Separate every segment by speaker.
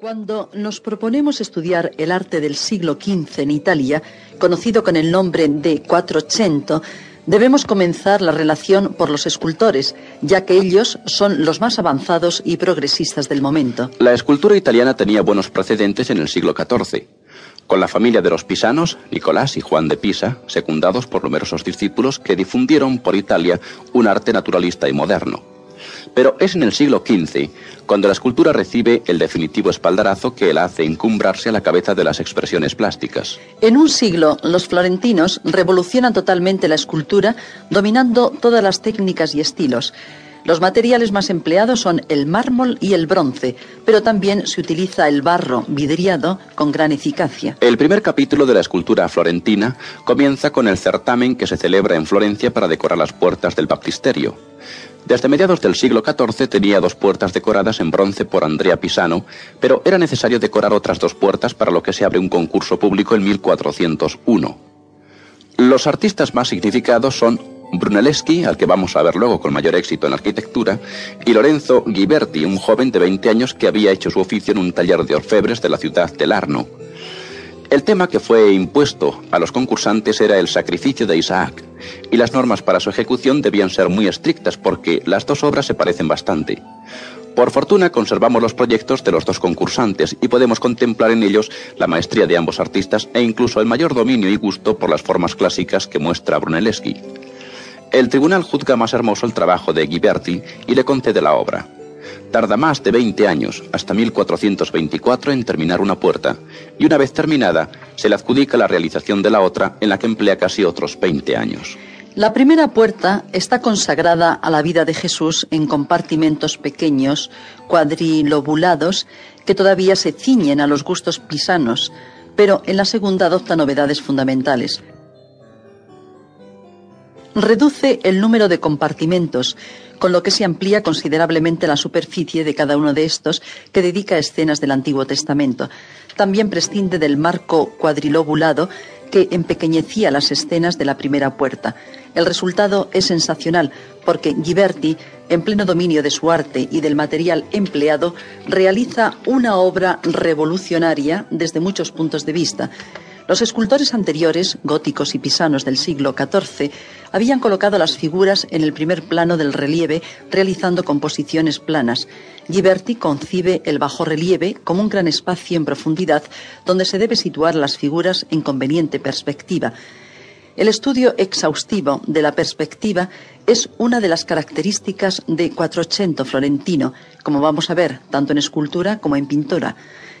Speaker 1: Cuando nos proponemos estudiar el arte del siglo XV en Italia, conocido con el nombre de Quattrocento, debemos comenzar la relación por los escultores, ya que ellos son los más avanzados y progresistas del momento.
Speaker 2: La escultura italiana tenía buenos precedentes en el siglo XIV, con la familia de los pisanos, Nicolás y Juan de Pisa, secundados por numerosos discípulos que difundieron por Italia un arte naturalista y moderno. Pero es en el siglo XV cuando la escultura recibe el definitivo espaldarazo que la hace encumbrarse a la cabeza de las expresiones plásticas.
Speaker 1: En un siglo, los florentinos revolucionan totalmente la escultura, dominando todas las técnicas y estilos. Los materiales más empleados son el mármol y el bronce, pero también se utiliza el barro vidriado con gran eficacia.
Speaker 2: El primer capítulo de la escultura florentina comienza con el certamen que se celebra en Florencia para decorar las puertas del baptisterio. Desde mediados del siglo XIV tenía dos puertas decoradas en bronce por Andrea Pisano, pero era necesario decorar otras dos puertas para lo que se abre un concurso público en 1401. Los artistas más significados son Brunelleschi, al que vamos a ver luego con mayor éxito en arquitectura, y Lorenzo Ghiberti, un joven de 20 años que había hecho su oficio en un taller de orfebres de la ciudad de Larno. El tema que fue impuesto a los concursantes era el sacrificio de Isaac, y las normas para su ejecución debían ser muy estrictas porque las dos obras se parecen bastante. Por fortuna conservamos los proyectos de los dos concursantes y podemos contemplar en ellos la maestría de ambos artistas e incluso el mayor dominio y gusto por las formas clásicas que muestra Brunelleschi. El tribunal juzga más hermoso el trabajo de Ghiberti y le concede la obra. Tarda más de 20 años, hasta 1424, en terminar una puerta, y una vez terminada, se le adjudica la realización de la otra, en la que emplea casi otros 20 años.
Speaker 1: La primera puerta está consagrada a la vida de Jesús en compartimentos pequeños, cuadrilobulados, que todavía se ciñen a los gustos pisanos, pero en la segunda adopta novedades fundamentales. Reduce el número de compartimentos, con lo que se amplía considerablemente la superficie de cada uno de estos que dedica a escenas del Antiguo Testamento. También prescinde del marco cuadrilobulado que empequeñecía las escenas de la primera puerta. El resultado es sensacional porque Ghiberti, en pleno dominio de su arte y del material empleado, realiza una obra revolucionaria desde muchos puntos de vista. Los escultores anteriores, góticos y pisanos del siglo XIV, habían colocado las figuras en el primer plano del relieve, realizando composiciones planas. Ghiberti concibe el bajo relieve como un gran espacio en profundidad donde se debe situar las figuras en conveniente perspectiva. El estudio exhaustivo de la perspectiva es una de las características de Quattrocento florentino, como vamos a ver tanto en escultura como en pintura.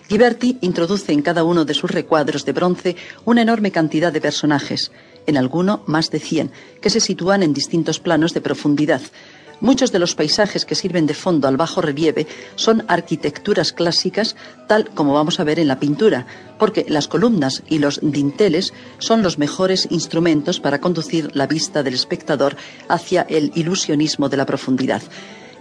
Speaker 1: Ghiberti introduce en cada uno de sus recuadros de bronce una enorme cantidad de personajes, en alguno más de 100, que se sitúan en distintos planos de profundidad. Muchos de los paisajes que sirven de fondo al bajo relieve son arquitecturas clásicas, tal como vamos a ver en la pintura, porque las columnas y los dinteles son los mejores instrumentos para conducir la vista del espectador hacia el ilusionismo de la profundidad.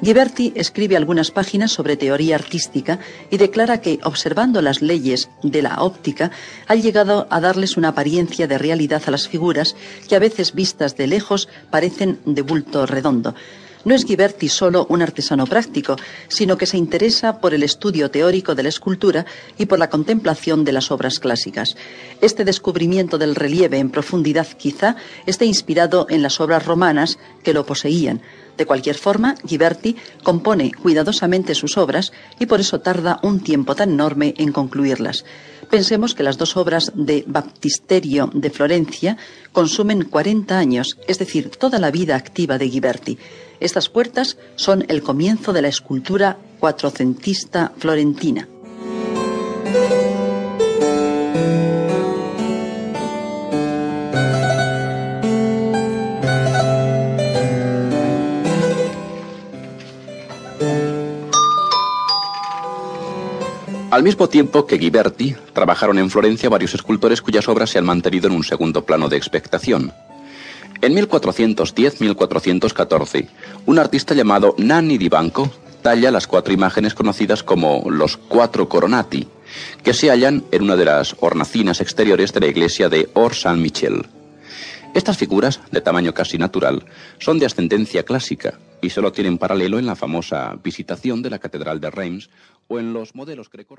Speaker 1: Ghiberti escribe algunas páginas sobre teoría artística y declara que, observando las leyes de la óptica, ha llegado a darles una apariencia de realidad a las figuras que a veces vistas de lejos parecen de bulto redondo. No es Ghiberti solo un artesano práctico, sino que se interesa por el estudio teórico de la escultura y por la contemplación de las obras clásicas. Este descubrimiento del relieve en profundidad quizá esté inspirado en las obras romanas que lo poseían. De cualquier forma, Ghiberti compone cuidadosamente sus obras y por eso tarda un tiempo tan enorme en concluirlas. Pensemos que las dos obras de Baptisterio de Florencia consumen 40 años, es decir, toda la vida activa de Ghiberti. Estas puertas son el comienzo de la escultura cuatrocentista florentina.
Speaker 2: Al mismo tiempo que Ghiberti, trabajaron en Florencia varios escultores cuyas obras se han mantenido en un segundo plano de expectación. En 1410-1414, un artista llamado Nanni di Banco talla las cuatro imágenes conocidas como los cuatro coronati, que se hallan en una de las hornacinas exteriores de la iglesia de Or Saint Michel. Estas figuras, de tamaño casi natural, son de ascendencia clásica y solo tienen paralelo en la famosa visitación de la Catedral de Reims o en los modelos greco